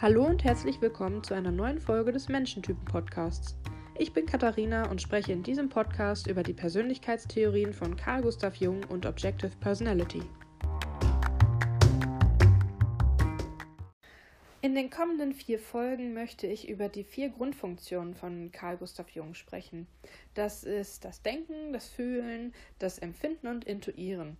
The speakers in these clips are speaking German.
Hallo und herzlich willkommen zu einer neuen Folge des Menschentypen-Podcasts. Ich bin Katharina und spreche in diesem Podcast über die Persönlichkeitstheorien von Carl Gustav Jung und Objective Personality. In den kommenden vier Folgen möchte ich über die vier Grundfunktionen von Carl Gustav Jung sprechen. Das ist das Denken, das Fühlen, das Empfinden und Intuieren.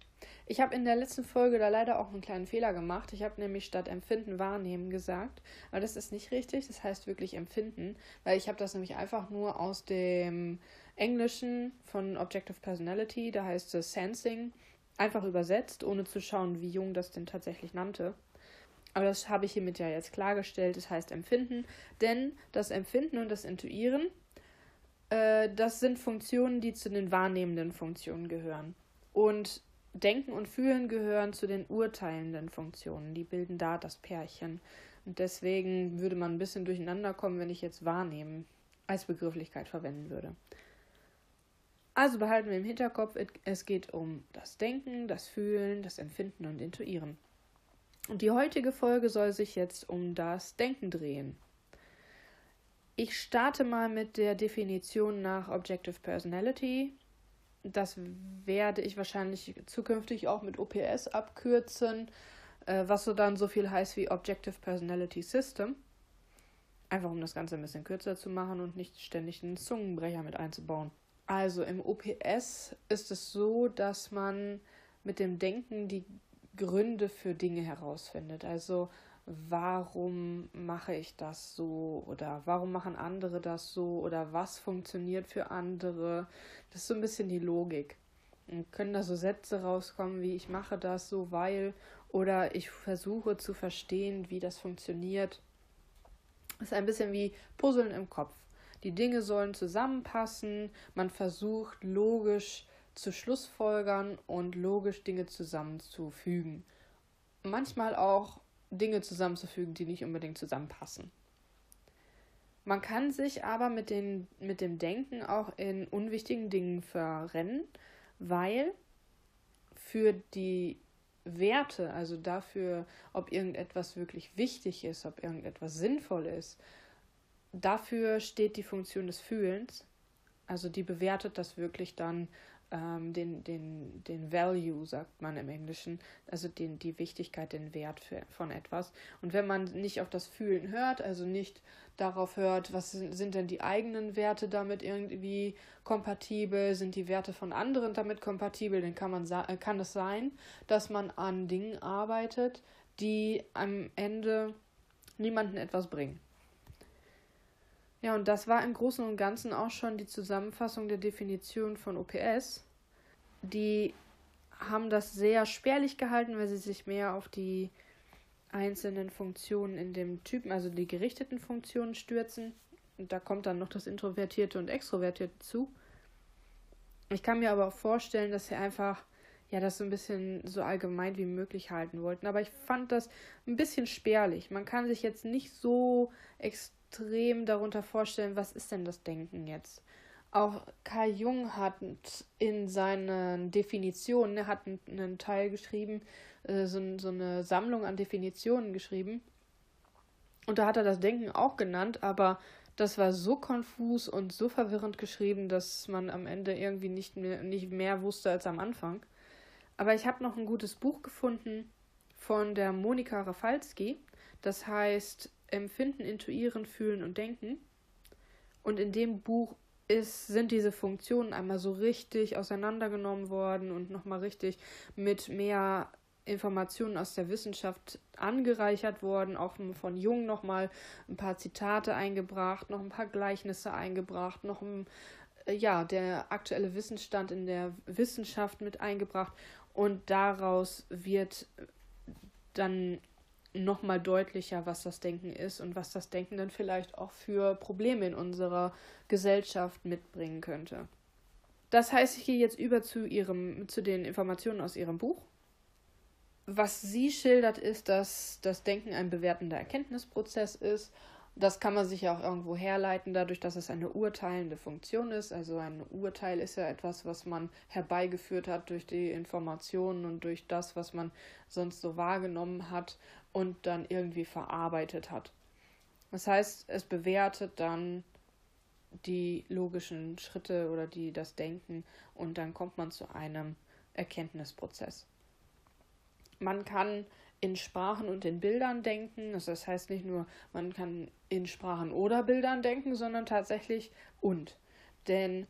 Ich habe in der letzten Folge da leider auch einen kleinen Fehler gemacht. Ich habe nämlich statt Empfinden wahrnehmen gesagt. Aber das ist nicht richtig. Das heißt wirklich Empfinden, weil ich habe das nämlich einfach nur aus dem Englischen von Objective Personality, da heißt es Sensing, einfach übersetzt, ohne zu schauen, wie Jung das denn tatsächlich nannte. Aber das habe ich hiermit ja jetzt klargestellt. Das heißt Empfinden, denn das Empfinden und das Intuieren, äh, das sind Funktionen, die zu den wahrnehmenden Funktionen gehören. Und Denken und Fühlen gehören zu den urteilenden Funktionen. Die bilden da das Pärchen. Und deswegen würde man ein bisschen durcheinander kommen, wenn ich jetzt wahrnehmen als Begrifflichkeit verwenden würde. Also behalten wir im Hinterkopf, es geht um das Denken, das Fühlen, das Empfinden und Intuieren. Und die heutige Folge soll sich jetzt um das Denken drehen. Ich starte mal mit der Definition nach Objective Personality das werde ich wahrscheinlich zukünftig auch mit OPS abkürzen, äh, was so dann so viel heißt wie Objective Personality System. Einfach um das Ganze ein bisschen kürzer zu machen und nicht ständig einen Zungenbrecher mit einzubauen. Also im OPS ist es so, dass man mit dem Denken die Gründe für Dinge herausfindet. Also warum mache ich das so oder warum machen andere das so oder was funktioniert für andere. Das ist so ein bisschen die Logik. Und können da so Sätze rauskommen wie ich mache das so, weil oder ich versuche zu verstehen, wie das funktioniert. Ist ein bisschen wie Puzzeln im Kopf. Die Dinge sollen zusammenpassen, man versucht logisch zu Schlussfolgern und logisch Dinge zusammenzufügen. Manchmal auch Dinge zusammenzufügen, die nicht unbedingt zusammenpassen. Man kann sich aber mit, den, mit dem Denken auch in unwichtigen Dingen verrennen, weil für die Werte, also dafür, ob irgendetwas wirklich wichtig ist, ob irgendetwas sinnvoll ist, dafür steht die Funktion des Fühlens. Also die bewertet das wirklich dann ähm, den, den, den Value, sagt man im Englischen, also den, die Wichtigkeit, den Wert für, von etwas. Und wenn man nicht auf das Fühlen hört, also nicht darauf hört, was sind, sind denn die eigenen Werte damit irgendwie kompatibel, sind die Werte von anderen damit kompatibel, dann kann, man kann es sein, dass man an Dingen arbeitet, die am Ende niemanden etwas bringen. Ja, und das war im Großen und Ganzen auch schon die Zusammenfassung der Definition von OPS. Die haben das sehr spärlich gehalten, weil sie sich mehr auf die einzelnen Funktionen in dem Typen, also die gerichteten Funktionen stürzen. Und da kommt dann noch das Introvertierte und Extrovertierte zu. Ich kann mir aber auch vorstellen, dass sie einfach ja das so ein bisschen so allgemein wie möglich halten wollten. Aber ich fand das ein bisschen spärlich. Man kann sich jetzt nicht so extrem extrem darunter vorstellen, was ist denn das Denken jetzt? Auch Carl Jung hat in seinen Definitionen, er hat einen Teil geschrieben, äh, so, eine Sammlung an Definitionen geschrieben. Und da hat er das Denken auch genannt, aber das war so konfus und so verwirrend geschrieben, dass man am Ende irgendwie nicht mehr, nicht mehr wusste als am Anfang. Aber ich habe noch ein gutes Buch gefunden von der Monika Rafalski. Das heißt Empfinden, Intuieren, Fühlen und Denken. Und in dem Buch ist, sind diese Funktionen einmal so richtig auseinandergenommen worden und nochmal richtig mit mehr Informationen aus der Wissenschaft angereichert worden, auch von Jung nochmal ein paar Zitate eingebracht, noch ein paar Gleichnisse eingebracht, noch ein, ja, der aktuelle Wissensstand in der Wissenschaft mit eingebracht und daraus wird dann nochmal deutlicher, was das Denken ist und was das Denken dann vielleicht auch für Probleme in unserer Gesellschaft mitbringen könnte. Das heißt, ich gehe jetzt über zu ihrem, zu den Informationen aus ihrem Buch. Was sie schildert, ist, dass das Denken ein bewertender Erkenntnisprozess ist das kann man sich ja auch irgendwo herleiten, dadurch, dass es eine urteilende Funktion ist. Also ein Urteil ist ja etwas, was man herbeigeführt hat durch die Informationen und durch das, was man sonst so wahrgenommen hat und dann irgendwie verarbeitet hat. Das heißt, es bewertet dann die logischen Schritte oder die das Denken und dann kommt man zu einem Erkenntnisprozess. Man kann in Sprachen und in Bildern denken. Das heißt nicht nur, man kann in Sprachen oder Bildern denken, sondern tatsächlich und. Denn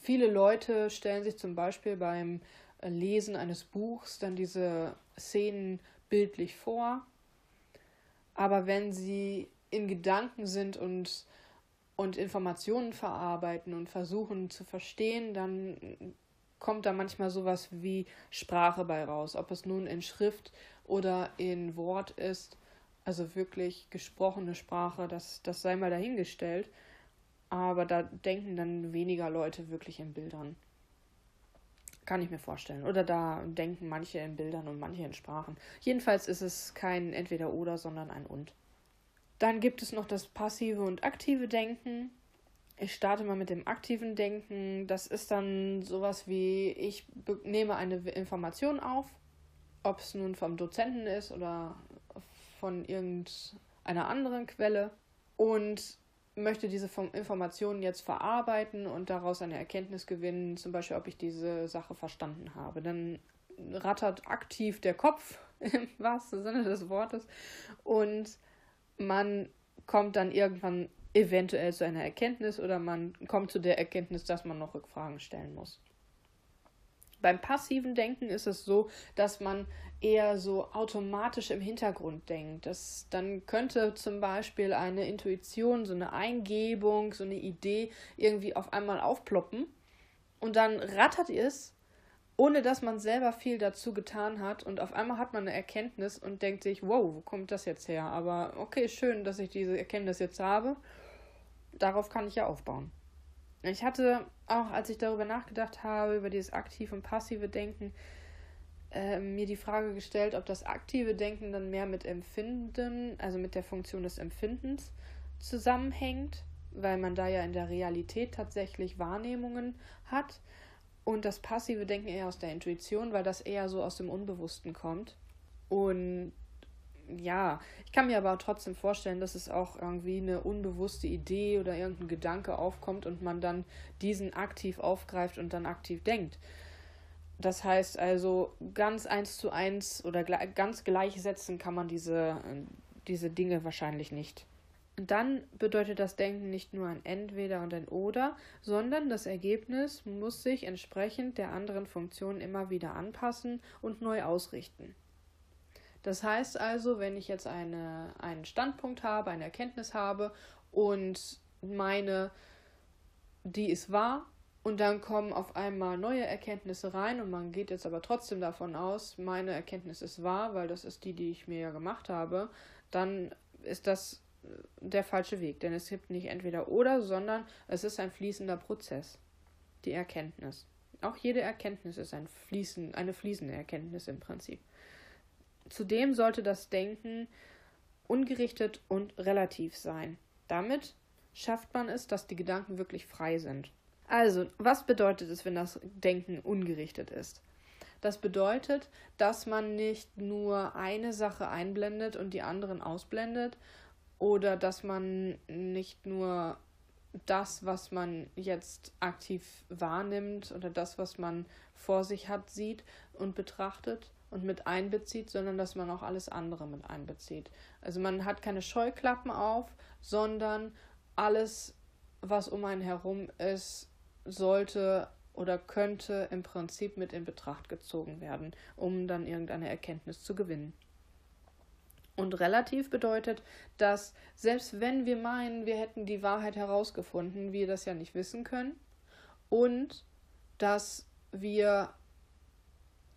viele Leute stellen sich zum Beispiel beim Lesen eines Buchs dann diese Szenen bildlich vor. Aber wenn sie in Gedanken sind und, und Informationen verarbeiten und versuchen zu verstehen, dann kommt da manchmal sowas wie Sprache bei raus. Ob es nun in Schrift oder in Wort ist, also wirklich gesprochene Sprache, das, das sei mal dahingestellt. Aber da denken dann weniger Leute wirklich in Bildern. Kann ich mir vorstellen. Oder da denken manche in Bildern und manche in Sprachen. Jedenfalls ist es kein Entweder-Oder, sondern ein Und. Dann gibt es noch das passive und aktive Denken. Ich starte mal mit dem aktiven Denken. Das ist dann sowas wie, ich nehme eine Information auf, ob es nun vom Dozenten ist oder von irgendeiner anderen Quelle und möchte diese Informationen jetzt verarbeiten und daraus eine Erkenntnis gewinnen, zum Beispiel, ob ich diese Sache verstanden habe. Dann rattert aktiv der Kopf im wahrsten Sinne des Wortes und man kommt dann irgendwann eventuell zu einer Erkenntnis oder man kommt zu der Erkenntnis, dass man noch Rückfragen stellen muss. Beim passiven Denken ist es so, dass man eher so automatisch im Hintergrund denkt. Das, dann könnte zum Beispiel eine Intuition, so eine Eingebung, so eine Idee irgendwie auf einmal aufploppen und dann rattert es, ohne dass man selber viel dazu getan hat und auf einmal hat man eine Erkenntnis und denkt sich, wow, wo kommt das jetzt her? Aber okay, schön, dass ich diese Erkenntnis jetzt habe. Darauf kann ich ja aufbauen. Ich hatte auch, als ich darüber nachgedacht habe, über dieses aktive und passive Denken, äh, mir die Frage gestellt, ob das aktive Denken dann mehr mit Empfinden, also mit der Funktion des Empfindens zusammenhängt, weil man da ja in der Realität tatsächlich Wahrnehmungen hat und das passive Denken eher aus der Intuition, weil das eher so aus dem Unbewussten kommt. Und ja, ich kann mir aber trotzdem vorstellen, dass es auch irgendwie eine unbewusste Idee oder irgendein Gedanke aufkommt und man dann diesen aktiv aufgreift und dann aktiv denkt. Das heißt also, ganz eins zu eins oder ganz gleichsetzen kann man diese, diese Dinge wahrscheinlich nicht. Dann bedeutet das Denken nicht nur ein Entweder und ein Oder, sondern das Ergebnis muss sich entsprechend der anderen Funktion immer wieder anpassen und neu ausrichten. Das heißt also, wenn ich jetzt eine, einen Standpunkt habe, eine Erkenntnis habe und meine, die ist wahr, und dann kommen auf einmal neue Erkenntnisse rein und man geht jetzt aber trotzdem davon aus, meine Erkenntnis ist wahr, weil das ist die, die ich mir ja gemacht habe, dann ist das äh, der falsche Weg. Denn es gibt nicht entweder oder, sondern es ist ein fließender Prozess. Die Erkenntnis. Auch jede Erkenntnis ist ein fließen, eine fließende Erkenntnis im Prinzip. Zudem sollte das Denken ungerichtet und relativ sein. Damit schafft man es, dass die Gedanken wirklich frei sind. Also, was bedeutet es, wenn das Denken ungerichtet ist? Das bedeutet, dass man nicht nur eine Sache einblendet und die anderen ausblendet oder dass man nicht nur das, was man jetzt aktiv wahrnimmt oder das, was man vor sich hat, sieht und betrachtet, und mit einbezieht, sondern dass man auch alles andere mit einbezieht. Also man hat keine Scheuklappen auf, sondern alles, was um einen herum ist, sollte oder könnte im Prinzip mit in Betracht gezogen werden, um dann irgendeine Erkenntnis zu gewinnen. Und relativ bedeutet, dass selbst wenn wir meinen, wir hätten die Wahrheit herausgefunden, wir das ja nicht wissen können und dass wir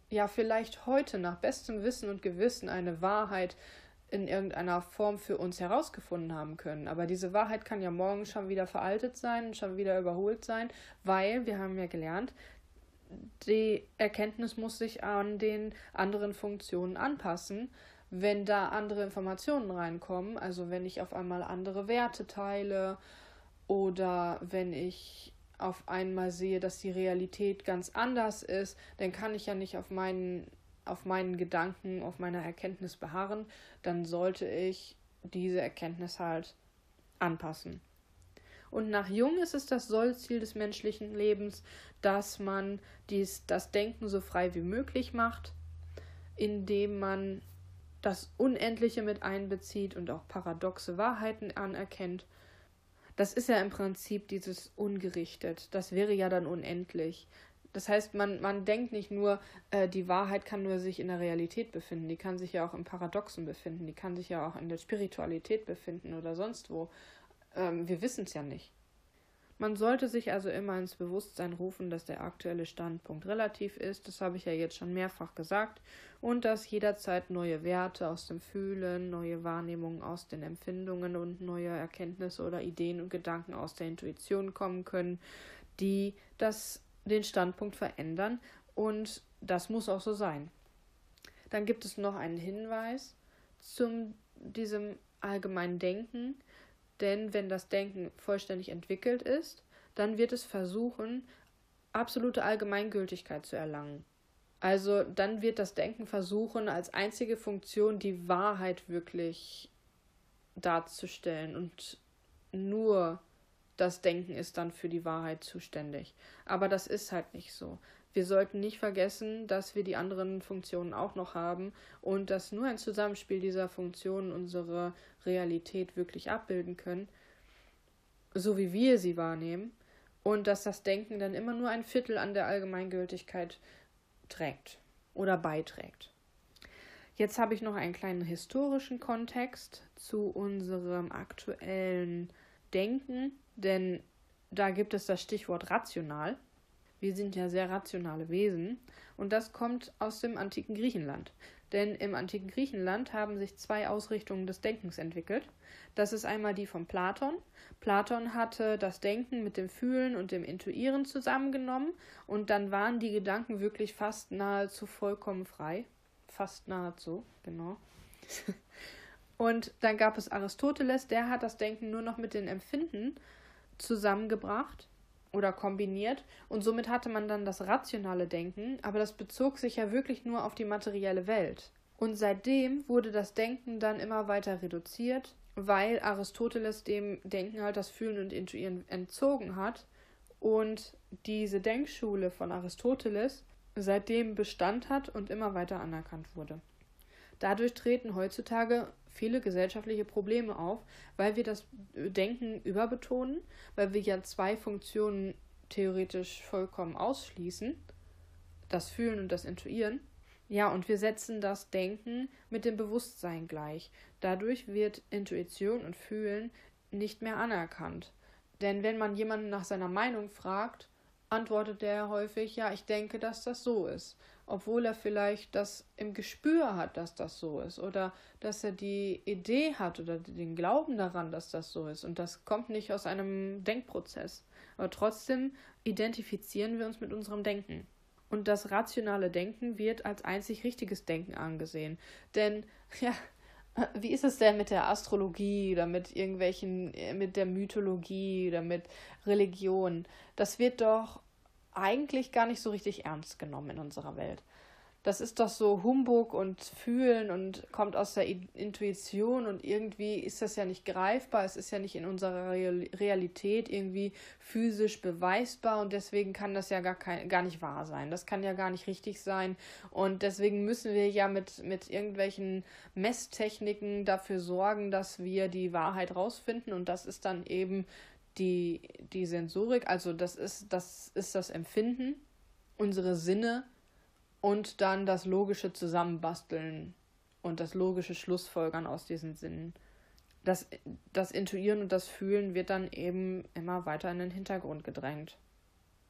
ja vielleicht heute nach bestem Wissen und Gewissen eine Wahrheit in irgendeiner Form für uns herausgefunden haben können. Aber diese Wahrheit kann ja morgen schon wieder veraltet sein, schon wieder überholt sein, weil wir haben ja gelernt, die Erkenntnis muss sich an den anderen Funktionen anpassen. Wenn da andere Informationen reinkommen, also wenn ich auf einmal andere Werte teile oder wenn ich auf einmal sehe, dass die Realität ganz anders ist, dann kann ich ja nicht auf meinen, auf meinen Gedanken, auf meiner Erkenntnis beharren. Dann sollte ich diese Erkenntnis halt anpassen. Und nach Jung ist es das Sollziel des menschlichen Lebens, dass man dies, das Denken so frei wie möglich macht, indem man das Unendliche mit einbezieht und auch paradoxe Wahrheiten anerkennt. Das ist ja im Prinzip dieses ungerichtet. Das wäre ja dann unendlich. Das heißt, man, man denkt nicht nur, äh, die Wahrheit kann nur sich in der Realität befinden, die kann sich ja auch im Paradoxen befinden, die kann sich ja auch in der Spiritualität befinden oder sonst wo. Ähm, wir wissen es ja nicht. Man sollte sich also immer ins Bewusstsein rufen, dass der aktuelle Standpunkt relativ ist, das habe ich ja jetzt schon mehrfach gesagt, und dass jederzeit neue Werte aus dem Fühlen, neue Wahrnehmungen aus den Empfindungen und neue Erkenntnisse oder Ideen und Gedanken aus der Intuition kommen können, die das, den Standpunkt verändern, und das muss auch so sein. Dann gibt es noch einen Hinweis zu diesem allgemeinen Denken. Denn wenn das Denken vollständig entwickelt ist, dann wird es versuchen, absolute Allgemeingültigkeit zu erlangen. Also dann wird das Denken versuchen, als einzige Funktion die Wahrheit wirklich darzustellen und nur das Denken ist dann für die Wahrheit zuständig. Aber das ist halt nicht so. Wir sollten nicht vergessen, dass wir die anderen Funktionen auch noch haben und dass nur ein Zusammenspiel dieser Funktionen unsere Realität wirklich abbilden können, so wie wir sie wahrnehmen, und dass das Denken dann immer nur ein Viertel an der Allgemeingültigkeit trägt oder beiträgt. Jetzt habe ich noch einen kleinen historischen Kontext zu unserem aktuellen Denken, denn da gibt es das Stichwort rational. Wir sind ja sehr rationale Wesen und das kommt aus dem antiken Griechenland. Denn im antiken Griechenland haben sich zwei Ausrichtungen des Denkens entwickelt. Das ist einmal die von Platon. Platon hatte das Denken mit dem Fühlen und dem Intuieren zusammengenommen und dann waren die Gedanken wirklich fast nahezu vollkommen frei. Fast nahezu, genau. und dann gab es Aristoteles, der hat das Denken nur noch mit den Empfinden zusammengebracht oder kombiniert und somit hatte man dann das rationale Denken, aber das bezog sich ja wirklich nur auf die materielle Welt. Und seitdem wurde das Denken dann immer weiter reduziert, weil Aristoteles dem Denken halt das Fühlen und Intuieren entzogen hat und diese Denkschule von Aristoteles seitdem Bestand hat und immer weiter anerkannt wurde. Dadurch treten heutzutage viele gesellschaftliche Probleme auf, weil wir das Denken überbetonen, weil wir ja zwei Funktionen theoretisch vollkommen ausschließen, das Fühlen und das Intuieren. Ja, und wir setzen das Denken mit dem Bewusstsein gleich. Dadurch wird Intuition und Fühlen nicht mehr anerkannt. Denn wenn man jemanden nach seiner Meinung fragt, antwortet er häufig, ja, ich denke, dass das so ist obwohl er vielleicht das im Gespür hat, dass das so ist oder dass er die Idee hat oder den Glauben daran, dass das so ist und das kommt nicht aus einem Denkprozess. Aber trotzdem identifizieren wir uns mit unserem Denken. Und das rationale Denken wird als einzig richtiges Denken angesehen. Denn, ja, wie ist es denn mit der Astrologie oder mit irgendwelchen, mit der Mythologie oder mit Religion? Das wird doch eigentlich gar nicht so richtig ernst genommen in unserer Welt. Das ist doch so Humbug und Fühlen und kommt aus der Intuition und irgendwie ist das ja nicht greifbar, es ist ja nicht in unserer Realität irgendwie physisch beweisbar und deswegen kann das ja gar, kein, gar nicht wahr sein. Das kann ja gar nicht richtig sein. Und deswegen müssen wir ja mit, mit irgendwelchen Messtechniken dafür sorgen, dass wir die Wahrheit rausfinden. Und das ist dann eben die, die Sensorik, also das ist, das ist das Empfinden, unsere Sinne und dann das logische Zusammenbasteln und das logische Schlussfolgern aus diesen Sinnen. Das, das Intuieren und das Fühlen wird dann eben immer weiter in den Hintergrund gedrängt.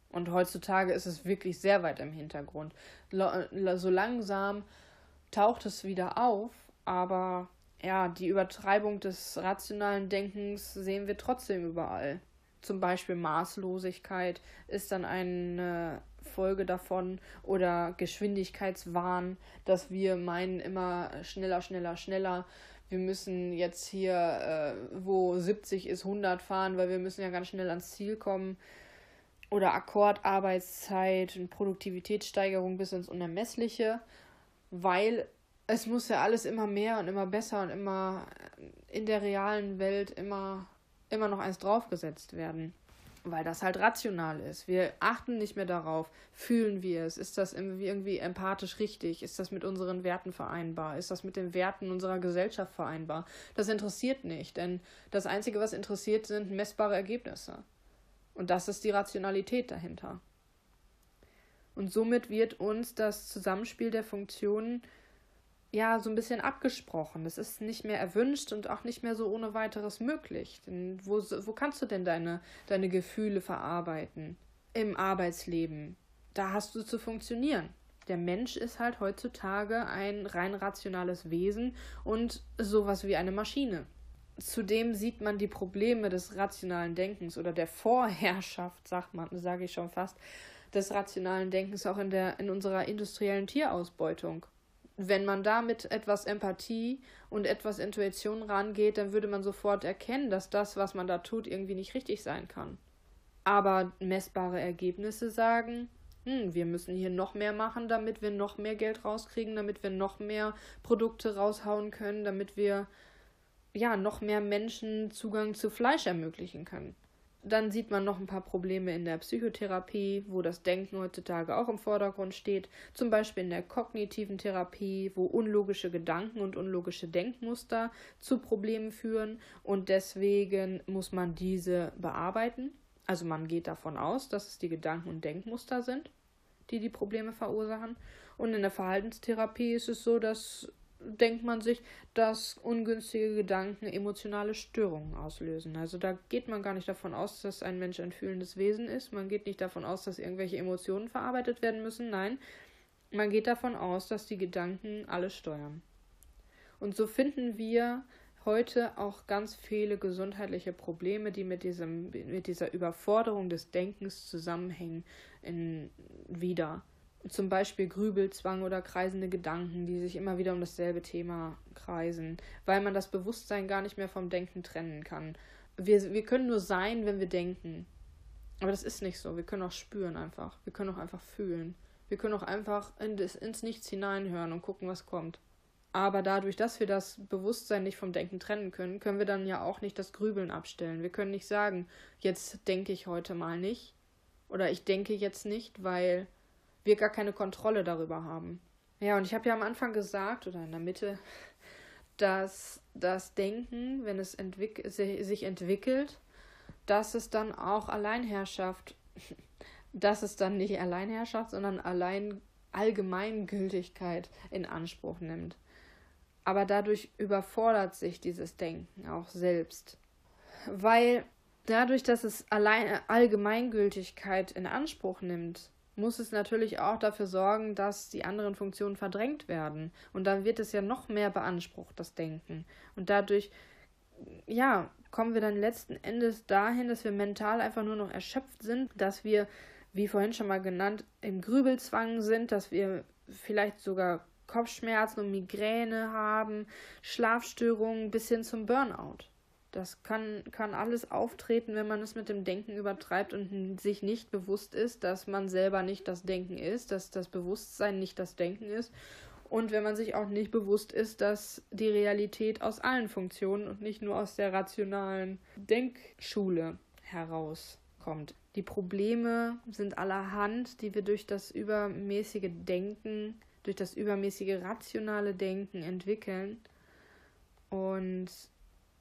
Und heutzutage ist es wirklich sehr weit im Hintergrund. So langsam taucht es wieder auf, aber ja, die Übertreibung des rationalen Denkens sehen wir trotzdem überall. Zum Beispiel Maßlosigkeit ist dann eine Folge davon oder Geschwindigkeitswahn, dass wir meinen immer schneller, schneller, schneller. Wir müssen jetzt hier, äh, wo 70 ist, 100 fahren, weil wir müssen ja ganz schnell ans Ziel kommen. Oder Akkordarbeitszeit und Produktivitätssteigerung bis ins Unermessliche, weil es muss ja alles immer mehr und immer besser und immer in der realen Welt immer, immer noch eins draufgesetzt werden. Weil das halt rational ist. Wir achten nicht mehr darauf, fühlen wir es, ist das irgendwie empathisch richtig, ist das mit unseren Werten vereinbar, ist das mit den Werten unserer Gesellschaft vereinbar. Das interessiert nicht, denn das Einzige, was interessiert, sind messbare Ergebnisse. Und das ist die Rationalität dahinter. Und somit wird uns das Zusammenspiel der Funktionen ja so ein bisschen abgesprochen. Das ist nicht mehr erwünscht und auch nicht mehr so ohne weiteres möglich. Denn wo, wo kannst du denn deine, deine Gefühle verarbeiten? Im Arbeitsleben. Da hast du zu funktionieren. Der Mensch ist halt heutzutage ein rein rationales Wesen und sowas wie eine Maschine. Zudem sieht man die Probleme des rationalen Denkens oder der Vorherrschaft, sagt man, sage ich schon fast, des rationalen Denkens auch in der in unserer industriellen Tierausbeutung wenn man da mit etwas Empathie und etwas Intuition rangeht, dann würde man sofort erkennen, dass das, was man da tut, irgendwie nicht richtig sein kann. Aber messbare Ergebnisse sagen, hm, wir müssen hier noch mehr machen, damit wir noch mehr Geld rauskriegen, damit wir noch mehr Produkte raushauen können, damit wir ja noch mehr Menschen Zugang zu Fleisch ermöglichen können. Dann sieht man noch ein paar Probleme in der Psychotherapie, wo das Denken heutzutage auch im Vordergrund steht. Zum Beispiel in der kognitiven Therapie, wo unlogische Gedanken und unlogische Denkmuster zu Problemen führen und deswegen muss man diese bearbeiten. Also man geht davon aus, dass es die Gedanken und Denkmuster sind, die die Probleme verursachen. Und in der Verhaltenstherapie ist es so, dass denkt man sich, dass ungünstige Gedanken emotionale Störungen auslösen. Also da geht man gar nicht davon aus, dass ein Mensch ein fühlendes Wesen ist. Man geht nicht davon aus, dass irgendwelche Emotionen verarbeitet werden müssen. Nein, man geht davon aus, dass die Gedanken alles steuern. Und so finden wir heute auch ganz viele gesundheitliche Probleme, die mit, diesem, mit dieser Überforderung des Denkens zusammenhängen, in, wieder zum Beispiel Grübelzwang oder kreisende Gedanken, die sich immer wieder um dasselbe Thema kreisen, weil man das Bewusstsein gar nicht mehr vom Denken trennen kann. Wir, wir können nur sein, wenn wir denken. Aber das ist nicht so. Wir können auch spüren einfach. Wir können auch einfach fühlen. Wir können auch einfach in das, ins Nichts hineinhören und gucken, was kommt. Aber dadurch, dass wir das Bewusstsein nicht vom Denken trennen können, können wir dann ja auch nicht das Grübeln abstellen. Wir können nicht sagen, jetzt denke ich heute mal nicht. Oder ich denke jetzt nicht, weil wir gar keine Kontrolle darüber haben. Ja, und ich habe ja am Anfang gesagt, oder in der Mitte, dass das Denken, wenn es entwick sich entwickelt, dass es dann auch Alleinherrschaft, dass es dann nicht Alleinherrschaft, sondern allein Allgemeingültigkeit in Anspruch nimmt. Aber dadurch überfordert sich dieses Denken auch selbst. Weil dadurch, dass es allein Allgemeingültigkeit in Anspruch nimmt, muss es natürlich auch dafür sorgen, dass die anderen Funktionen verdrängt werden. Und dann wird es ja noch mehr beansprucht, das Denken. Und dadurch, ja, kommen wir dann letzten Endes dahin, dass wir mental einfach nur noch erschöpft sind, dass wir, wie vorhin schon mal genannt, im Grübelzwang sind, dass wir vielleicht sogar Kopfschmerzen und Migräne haben, Schlafstörungen bis hin zum Burnout. Das kann, kann alles auftreten, wenn man es mit dem Denken übertreibt und sich nicht bewusst ist, dass man selber nicht das Denken ist, dass das Bewusstsein nicht das Denken ist. Und wenn man sich auch nicht bewusst ist, dass die Realität aus allen Funktionen und nicht nur aus der rationalen Denkschule herauskommt. Die Probleme sind allerhand, die wir durch das übermäßige Denken, durch das übermäßige rationale Denken entwickeln. Und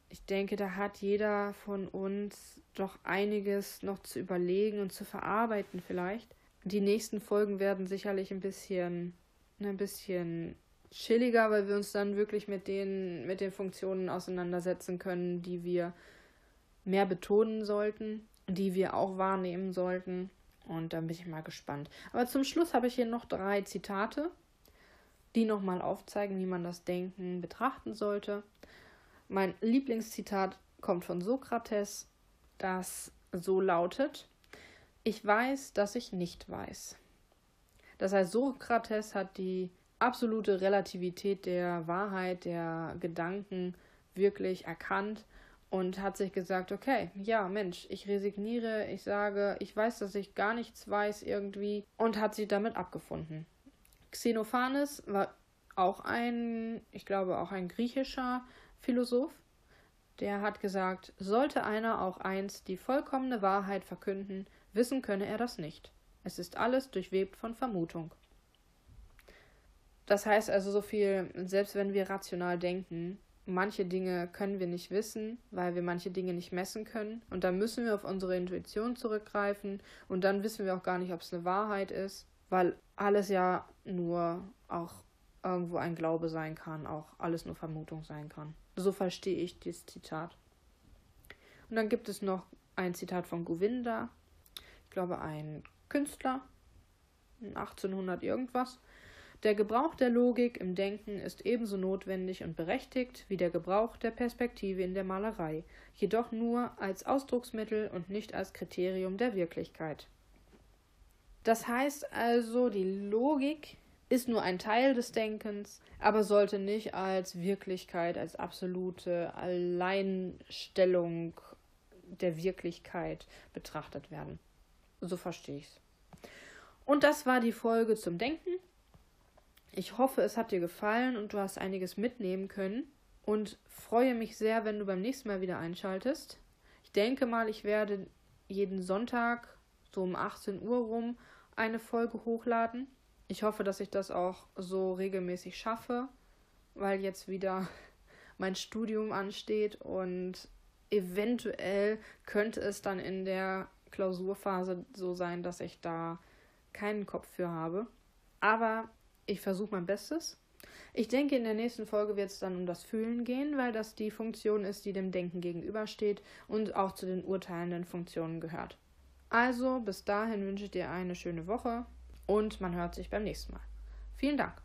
ich denke, da hat jeder von uns doch einiges noch zu überlegen und zu verarbeiten vielleicht. Die nächsten Folgen werden sicherlich ein bisschen, ein bisschen chilliger, weil wir uns dann wirklich mit den, mit den Funktionen auseinandersetzen können, die wir mehr betonen sollten, die wir auch wahrnehmen sollten. Und dann bin ich mal gespannt. Aber zum Schluss habe ich hier noch drei Zitate, die nochmal aufzeigen, wie man das Denken betrachten sollte. Mein Lieblingszitat kommt von Sokrates, das so lautet: Ich weiß, dass ich nicht weiß. Das heißt, Sokrates hat die absolute Relativität der Wahrheit, der Gedanken wirklich erkannt und hat sich gesagt, okay, ja, Mensch, ich resigniere, ich sage, ich weiß, dass ich gar nichts weiß irgendwie und hat sich damit abgefunden. Xenophanes war auch ein, ich glaube auch ein griechischer Philosoph, der hat gesagt, sollte einer auch einst die vollkommene Wahrheit verkünden, wissen könne er das nicht. Es ist alles durchwebt von Vermutung. Das heißt also so viel, selbst wenn wir rational denken, manche Dinge können wir nicht wissen, weil wir manche Dinge nicht messen können. Und dann müssen wir auf unsere Intuition zurückgreifen und dann wissen wir auch gar nicht, ob es eine Wahrheit ist, weil alles ja nur auch irgendwo ein Glaube sein kann, auch alles nur Vermutung sein kann. So verstehe ich dieses Zitat. Und dann gibt es noch ein Zitat von Govinda, ich glaube ein Künstler, 1800 irgendwas. Der Gebrauch der Logik im Denken ist ebenso notwendig und berechtigt wie der Gebrauch der Perspektive in der Malerei, jedoch nur als Ausdrucksmittel und nicht als Kriterium der Wirklichkeit. Das heißt also, die Logik ist nur ein Teil des Denkens, aber sollte nicht als Wirklichkeit, als absolute Alleinstellung der Wirklichkeit betrachtet werden. So verstehe ich es. Und das war die Folge zum Denken. Ich hoffe, es hat dir gefallen und du hast einiges mitnehmen können und freue mich sehr, wenn du beim nächsten Mal wieder einschaltest. Ich denke mal, ich werde jeden Sonntag so um 18 Uhr rum eine Folge hochladen. Ich hoffe, dass ich das auch so regelmäßig schaffe, weil jetzt wieder mein Studium ansteht und eventuell könnte es dann in der Klausurphase so sein, dass ich da keinen Kopf für habe. Aber ich versuche mein Bestes. Ich denke, in der nächsten Folge wird es dann um das Fühlen gehen, weil das die Funktion ist, die dem Denken gegenübersteht und auch zu den urteilenden Funktionen gehört. Also, bis dahin wünsche ich dir eine schöne Woche und man hört sich beim nächsten Mal. Vielen Dank.